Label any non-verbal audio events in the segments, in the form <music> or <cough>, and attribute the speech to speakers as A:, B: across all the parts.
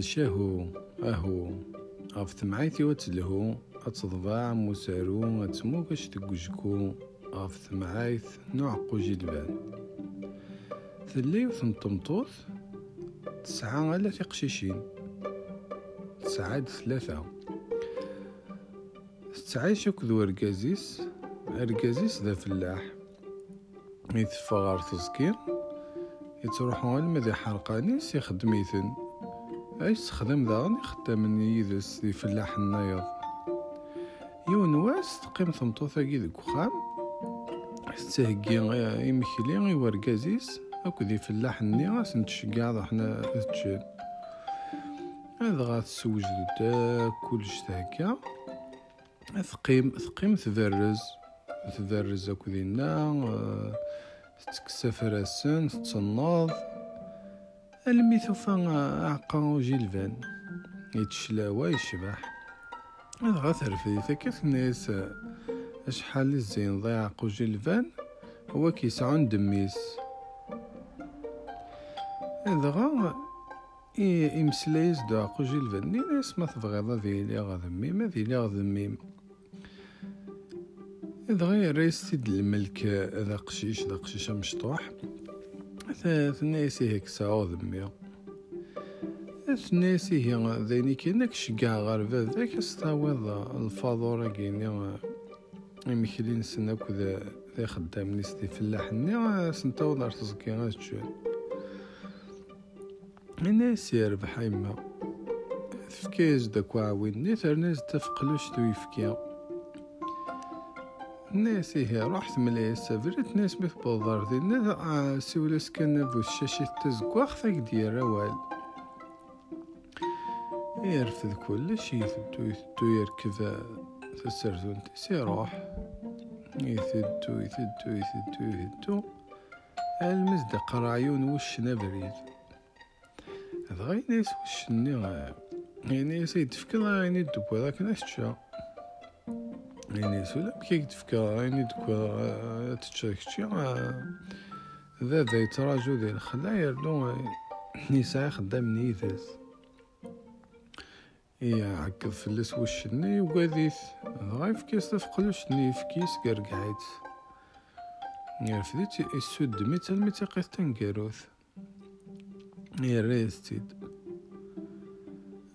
A: شاهو أهو. غف ثمعيتي وتلهو أتضباع مسارو أتمو كاش تقوجكو غف ثمعيت نوع قوجي البان ثلي وثنطمطوط تسعة على قشيشين تسعة ثلاثة تعيش كذو أركازيس. أركازيس ذا فلاح. يتفا غار تزكير. يتروحو المذي حرقانيس يخدميثن أي تخدم ذا؟ يخدم يدس ذي فلاح النايض يون واس تقيم ثمطوثا كي ذك وخام تستهقي يمكلي وركازيس أكو ذي فلاح النيغاس نتشقع ذا حنا تجين هذا غاتسوج دا كلش هكا ثقيم ثقيم تبرز تبرز أكو دينا تكسى فراسن تتصنض. المي ثوفا عقا جيلفان. يتشلاوا يشبح. هذا غاترفي ثكات الناس أشحال الزين ضيع جيلفان هو كيسعون دميس. هذا غا يمسلايز دو عقو جيلفان. ناس ما تبغيض ذي لي غاذميم ذي لي غاذميم دغيا ريستي د الملك ذا قشيش ذا قشيش مشطوح. ساعو ذمي ثناسي هي ذيني كينك شقع غار ذاك استعوض الفاضورة كيني يمكلين سناك ذا ذا خدام نيستي فلاح ني سنتاو دار تزكي غا تشوال الناس يربح يما فكاز داك عاوني ترناز تفقلوش تو يفكيا الناس هي رحت ملي سافرت ناس مث بوضار دي الناس سولس كان بو الشاشة تزكواخ ثاك ديال روال يرفض كلش يثدو يثدو يركب تسرزون سيروح يثدو يثدو يثدو يثدو المزدق رأيون وش نبريد؟ هذا غير ناس وش نغا يعني سيد فكرة يعني الدبوة لكن اشتشا يعني سولا كي تفكا يعني دكوا تتشاكشي ذا ذا يتراجو ذي الخلا يردو نساء خدام نيثاس إيا عكد فلس وشني وقاذيث غايف كيس تفقلوش ني في كيس قرقعيت يرفديت السود ميتا الميتا قيث تنقاروث يا ريستيد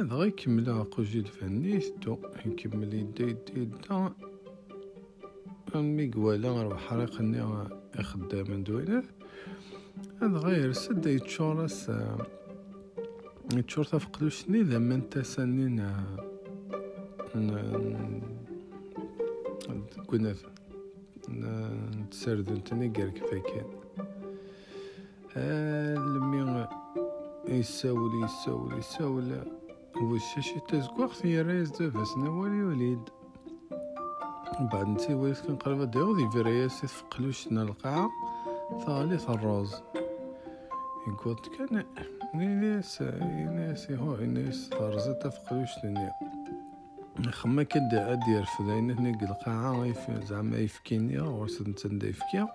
A: هذا غير يكمل عقوجي الفني ثدو يكمل يدا يدا يدا مي قوالا راه حريق ني خدام دوينات هذا غير سد يتشورس يتشور تفقدوش ني ذا من تسنين كنا نتسرد نتني قال كفاكين لمي يساول يساول يساول. وشاشي تزكوخ في رايز دافاس نوالي وليد بعد نتي وليد كان قريبا ديغو دي فيرياس تفقلوش القاعة ثالي الروز يقول كان ناس ناس هو ناس ترزت تفقلوش لني خما كدا ادي يرفد عين هناك القاعة زعما يفكيني نتندا يفكيا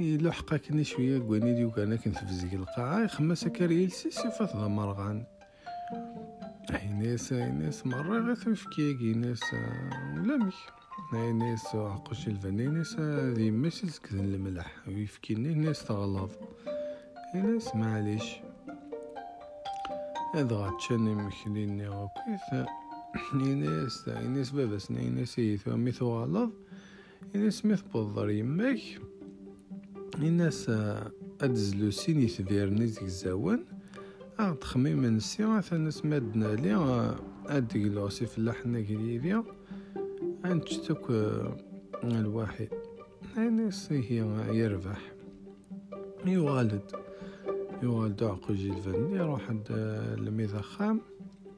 A: يلحقا كني شوية قواني ديو كان كنت في زيك القاعة خما سكر يلسي صفات ذا مرغان ناس ناس مرة غير تفكيك ناس ولا مش ناس عقوش الفني ناس ماشي سكتن الملح ويفكيني ناس تغلظ ناس معليش هذا غاتشاني مخليني وكيف ناس ناس باباس ناس يثو ميثو غلظ ناس ميث بوضر يماك ناس ادزلو سيني ثبيرني زيك زاوان آه تخميم نسي مثلا سمادنا لي اد في فلاحنا كريبيا انتشتك الواحد. يعني هي يربح. يوالد. يوالد عقو جيل فني يروح الميذا خام.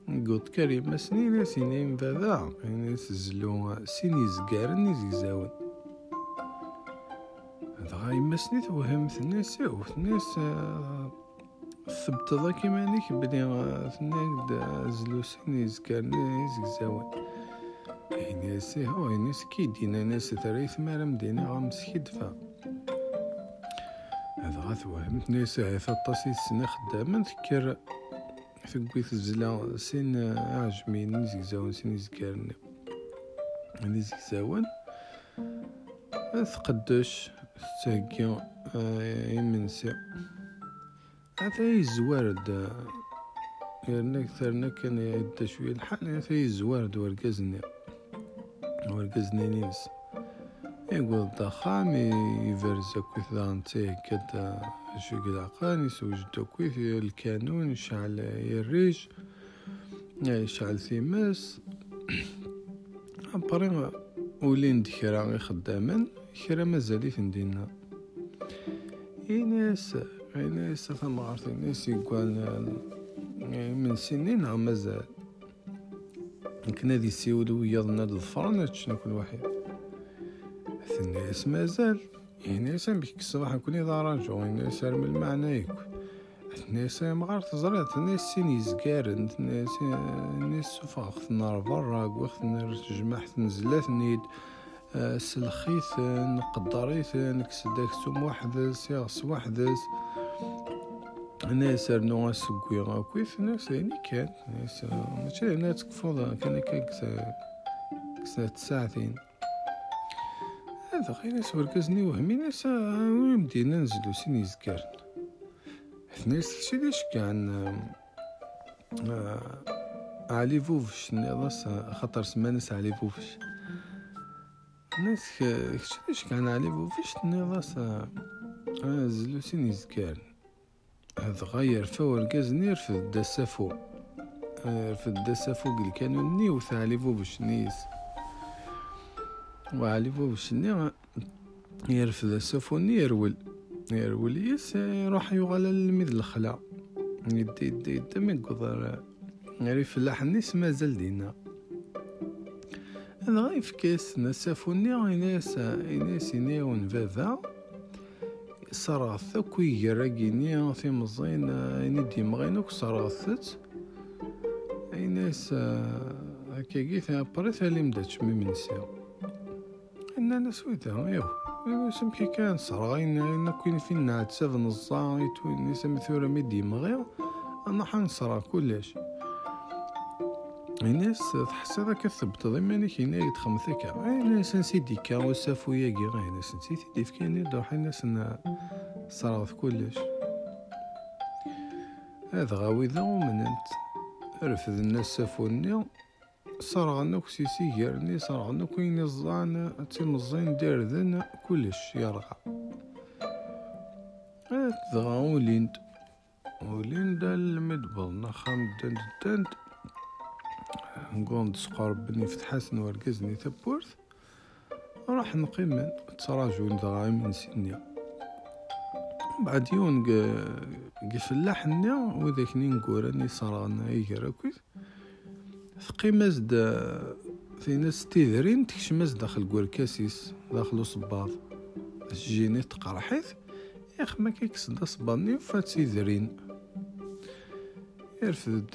A: قلت كريم سنين سنين بذا يعني سزلو سيني زقارن يزقزاون هذا غاي مسني توهمت الناس الناس ثبت كيما هذيك بلي ثناك زلوسين يزكرني يزكزاون ناس هو ناس كي دينا ناس تريث ما مدينة غامس كيدفا هذا غاث وهمت ناس عيفا طاسي سنة خدامة نذكر ثقويت الزلا سين عجمي نزيزاون سين يزكارني نزيزاون ثقدش تاكي يمنسي هذا يزوارد يرنا كثرنا كان يدا شوية الحال هذا يزوارد ورقزني ورقزني نيس. يقول الضخام يفرز كويث دانتي كدا شو قد عقاني سوجد كويث الكانون يشعل يريج يشعل ثيماس <clears throat> أبرين ولين دكرا خداما كرا مازاليت ندينا. إناس إناس ثمارت إناس يقال من سنين مازال. كنا دي سيولو ويضنا الفرن شنو كل واحد الناس مازال. الناس بك الصباح إذا راجعوا الناس من المعنى يكون. الناس مغار تزريت الناس سين يزكارن الناس الناس سوفا نار برا وقت جمعت نزلات نيد سلخيت نقدريت نكسدك سوم واحد سيغس واحد ناس رنو اسكوي غاكويت ناس يعني كان ناس ماشي أنا تكفوض كان كاكسا كسا ساعتين هذا غير ناس وركزني وهمي ناس وين بدينا ننزلو سين يزكارن ناس شي ليش كان علي فوفش ناس خاطر سمانس علي فوفش ناس كشي كان علي فوفش ناس زلو سين يزكارن هذا غير فور كازنير في الدسافو. في الدسافو اللي كانوا ني ثاليفو باش نيس. وعليفو باش ني يرفد السافو ني يرول يرول يس يروح يغلى الميد الخلا. يدي يدي يدي من قدر. يعني فلاح نيس مازال دينا. هذا غير في نسافو ني ناس ناس ينيون فافا. صراث كوي يراقيني في مزين اني ديما غينك صراثت اي ناس ثا بريث اللي مداتش من نسيو أن أنا سويتها ايوا سمكي كان صراغين أنا كوين فين نعد سفن الزايت وين سمي ثورة مي ديما غير أنا حنصرا كلش. الناس تحس هذا كثبت ضمني كينا يتخمثك الناس نسيدي كا وسافو ياكي غير صراف كلش. هذا غاوي ذا ومننت رفض الناس سافوني صرغنا كسيسي غيرني صرغنا كوين الزان تيمزين دير ذن كلش يرغى. هذا وليند وليند المدبر خام دند دند. نقوم تسقى بني فتحاسن ورقزني تبورث راح نقيم تراجو دغا من سنيا. بعد يون قفلاح نيا وذاك نقول اني صرانا يقرا كويس. ثقيماز دا في ناس تيذرين تكشماز داخل كوركاسيس داخل صباط. جيني تقرحيث ياخ ما كيكس دا صباني فات تيذرين. يرفد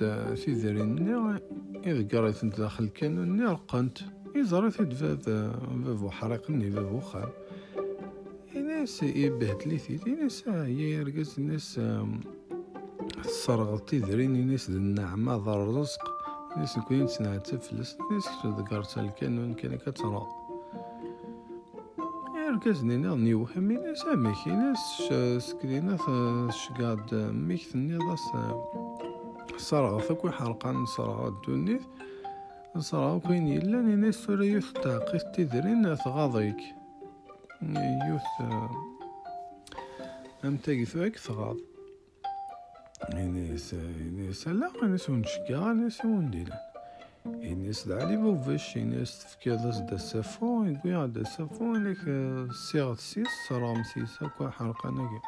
A: تيذرين نيا إذا قريت داخل كانون رقنت يزرى في فاف فاف حريق ني خان ناس يبهدلي ثيتي ناس هي يرقز ناس صرغ تيدرين ناس النعمة ضر الرزق ناس كوين سنة تفلس ناس كتو ذكرت الكانون كان كترى. يرقزني نغني وهمي ناس أميكي ناس سكرينا شقاد ميكثني ضاس صرغ ثكوي حرقان صرغ الدنيا صرغ كوين يلا ناس فورا يوث تاقيت تدرين ثغاضيك يوث أم تاقي ثواك ثغاض ناس ناس لا ناس ونشكا ناس وندينا ناس دعالي بوفش ناس تفكي ضس دا سافو يقول دا سافو لك سيغ سيس صرام سيسا كوا حرقانا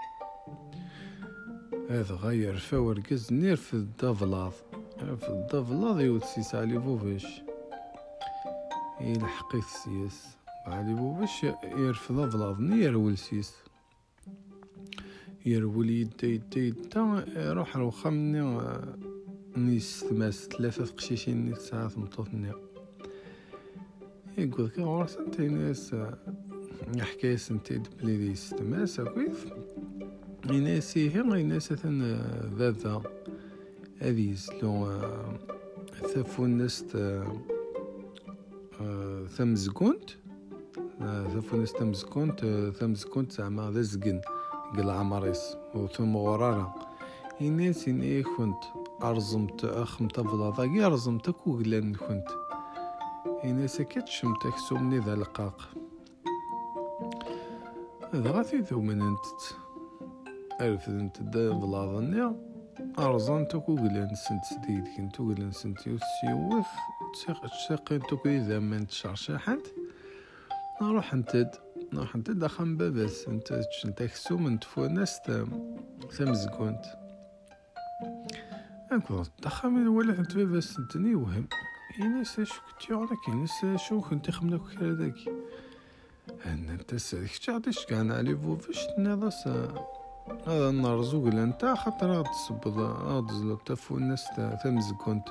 A: هذا غير فور كز نير في الدافلاض في الدافلاض يوت سيس علي بوفش يلحقيت سيس. علي بوفش يرفض افلاض نير ولسيس. يرول يدا يدا يدا يروح روخا مني نيس تماس ثلاثة قشيشين نيس ساعة مطوطني يقول لك غورس انت ناس حكاية سنتي بلي ديس تماس كويس يناسي هي يناسي ثن ذاذا. هذه يزلو آه، ثافونست ثمزكونت ثافونست ثمزكونت ثمزكونت زعما ذا زقن قل عمريس. وثم غرارة. إناس إني كنت؟ أرزمت أخمت بلاضاقي أرزمت كوغلان كنت. إناس كتشمت أكسومني ذا القاق. هذا غاثي ذو من أنت أرفدنت دا بلاضني أرزان تكو قلان سنت سديد كنتو قلان سنت يوسيوث تساقين تكو إذا من تشرشاحت نروح انتد نروح انتد أخم بابس أنت تشنت أكسو من تفونس تمزقونت أكو تخم ولا أنت بابس انتني وهم. إنس شو كنت يعرك. إنس شو كنت خمنا كرا داكي أنا أنت سالك تعطيش كان علي فوفش نضاس هذا زوج أنت خاطر غاد تصبض زلو تفو الناس تمزكونت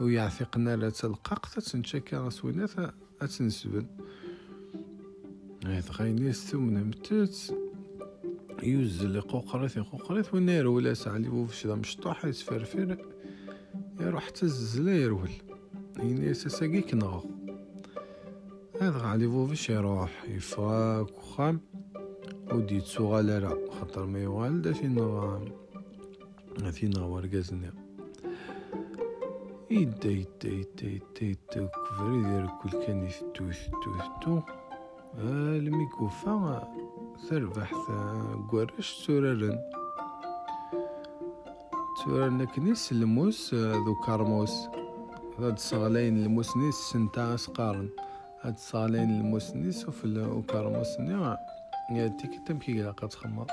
A: ويعثقنا لا تلقاق. تتنشكا رسولنا تنسبن. هذا غيني ثمن متت يوزل قوقريث قوقريث ونير ولا سعلي بوفش ذا مشطوح يتفرفر يروح تززلا يرول يني ساساقي كنغ هذا غالي بوفش يروح يفاك وخام ودي تسوغالارا خاطر ما يوالد فينا فينا ورقازنا يدا يدا يدا يدا يدا كفر يدير كل كان يثتو يثتو يثتو الميكوفا تربح قرش سوررن سوررن كنيس الموس ذو كارموس. هاد صغالين الموس نيس سنتا اسقارن هاد صغالين الموس نيس وفي الكارموس نيا ياتيك تمكي قد تخمر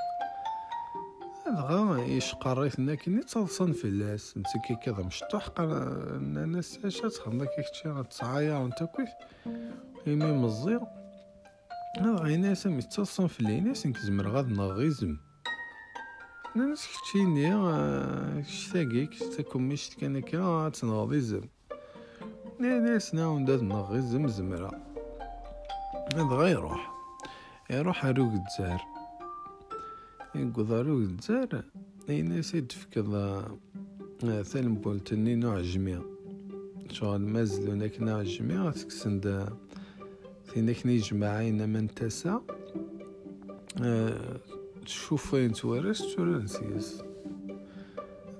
A: غا إيش قريت كني تصلصن في اللاس. نسكي كذا مشطوح قال اش تخمر كيك تشي غتصعايا وانت كيف يمي مزير هذا غينا سامي تصلصن في الليناس نكزمر غاد نغيزم ناس كتشيني كشتاقيك تاكم مش كان كا تنغضيزم ناس ناون داد نغيزم زمرا هذا غيروح يروح. أروق الزهر يقضى أروق اي ناس يدفكض ثالم بولتني نوع جميع. شغل مازلو ناك نوع جميع تكسند ثيناك نجمعين من تسع تشوف وين توارس تورا نسيس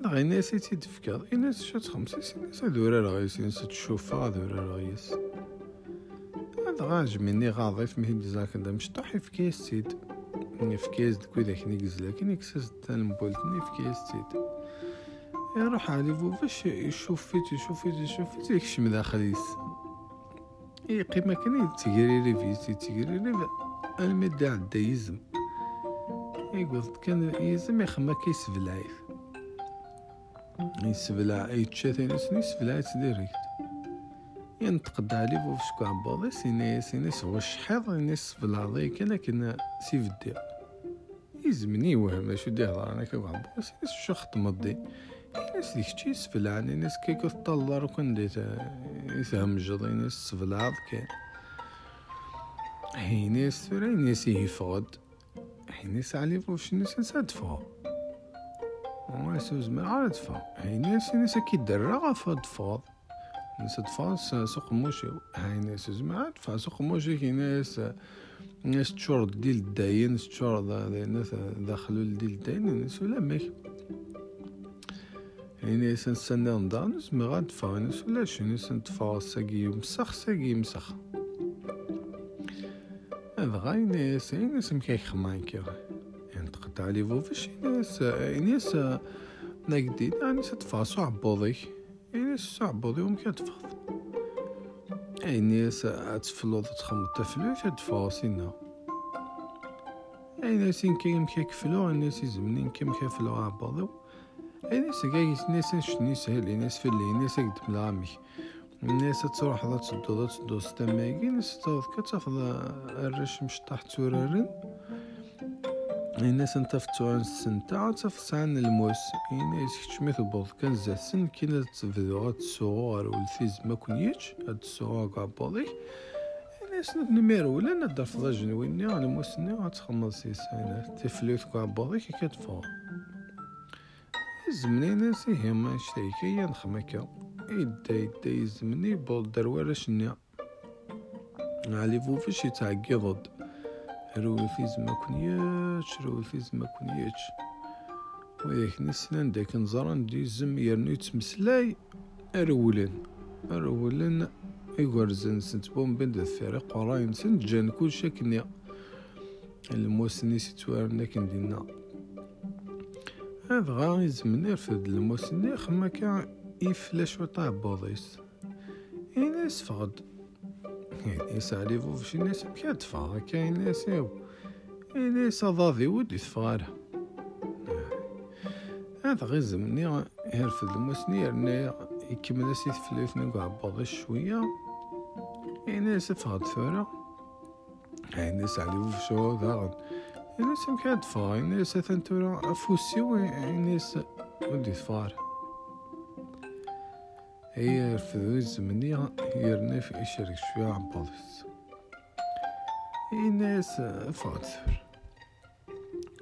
A: غي ناسي تيدفكا ناس شات خمسة ناس دورا رغيس ناس تشوفها دورا رغيس هذا غاج مني غاضيف مهي دزاك دا مشطوح في كيس سيد في كيس دكو ذاك نيكز لكن يكسس تنبولتني في كيس سيد يروح علي فو باش يشوف فيت يشوف فيت يشوف فيت يكشم داخليس يقيم كان تيجري فيزي تيجري ريفي المدة عدا يزم. يقول كان يزم يخما كيسبلايف يسبلع يتشات ناس يسبلع ديريكت ينتقد علي بوف شكو عباضي سينا سينا سوا شحيض ناس بلاضي كان كنا سيفدي يزمني وهم شو دي هضر أنا كيف عباضي سينا شو خطمة دي. ناس ديك تشي سفلع ناس كيكو تطلر وكان ديت يفهم جضي ناس سفلع كان هي ناس ترى ناس يفقد هي ناس علي فوش ناس نسادفها وما سوز ما عاد فا هي ناس ناس كي درا فاد فاض ناس تفاص سوق موشي هاي ناس تفا سوق موشي كي ناس ناس تشور ديال الداين ناس تشور ناس داخلو ديال الداين ناس ولا ميك يعني سنستنى نضانس مي غاد فانس ولا شنو سنتفا ساقي مسخ ساقي مسخ هذا غاي ناس ناس مكاي خمان كي يعني تقطع لي فوفش ناس ناس نقدي يعني ستفا صعب بوضي ناس صعب بوضي ومكا تفخذ اي ناس تفلوض تخمط تفلوش تفا سينا اي ناس كاين مكا كفلو ناس يزمنين كي مكا فلو عباضو ناس كاع ناس شني سهل ناس في اللي ناس قد ملامي الناس تروح ذا تدو ذا تدو ناس تاخذ كتاخذ الرش مشطح تورارن الناس انت في توران السنتا تاف سعن الموس الناس كتشمي تبوض كان زاسن كينا تفدو غا تسوغو غار ولثيز ما كونيتش هاد تسوغو كاع بوضيك الناس نميرو ولا ندر في ضا جنويني أنا موسني غاتخمض سيسان تفلوث كاع بوضيك زمني ناسي هما شتيكي نخمكا يدا يدا يزمني بود دروارة شنيا. علي فوفش يتعقض روي في زما كنياتش روي في زما كنياتش وياك نسنان داك نزران دي زم يرنو يتمسلاي أرولن أرولن إيغورزن سنت بوم بند الفريق وراين سنت جان كل شكنيا الموسني ستوارنا كندينا هذا غا يزمن يرفد الموسني خما كان يفلاش وطاع بوضيس يناس فغد يناس علي فوفش يناس بكاد فغا كاين ناس يو يناس ضاضي ودي تفغارها هذا غير زمني يرفد الموسني يرنا يكمل اسيت فلايف نقع بوضيس شوية يناس فغد ثورة يناس علي فوفش ذاغن يناس مكاد فغا يناس ثنتورا أفوسي ويناس ودي تفغارها هي رفضو الزمنية يرنا في إشارك شوية عن بادس الناس فاتفر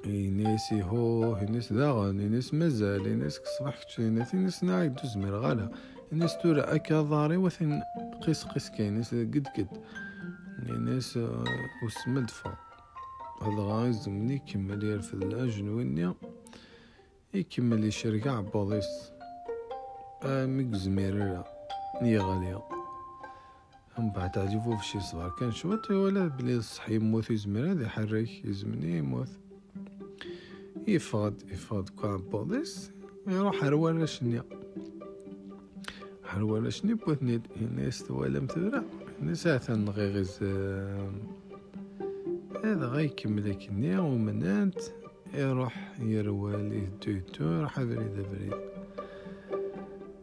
A: الناس هو الناس داغن الناس مازال الناس كصبح كتشينات الناس نعيد زمير غالا الناس تورا أكا ضاري وثن قيس قيس كاين الناس قد قد الناس وسمدفا هذا زمني يكمل يرفض الأجنوينيا يكمل يشارك عباديس ميك زميرة نية غالية. من بعد عجبو شي صغار. كان شوط ولا بلي صح يموت يزمر هذا يحرك يزمني يموت يفقد يفقد كان بوليس يروح هروالا شنيا هروالا شني بوثني الناس ولا مثلا الناس ثان غيغز هذا غيكمل كنيا ومنانت يروح يروالي الدكتور راح بريد بريد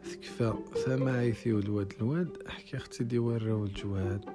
A: تكفى فما عيثي والواد الواد. أحكي أختي دي وراو الجواد.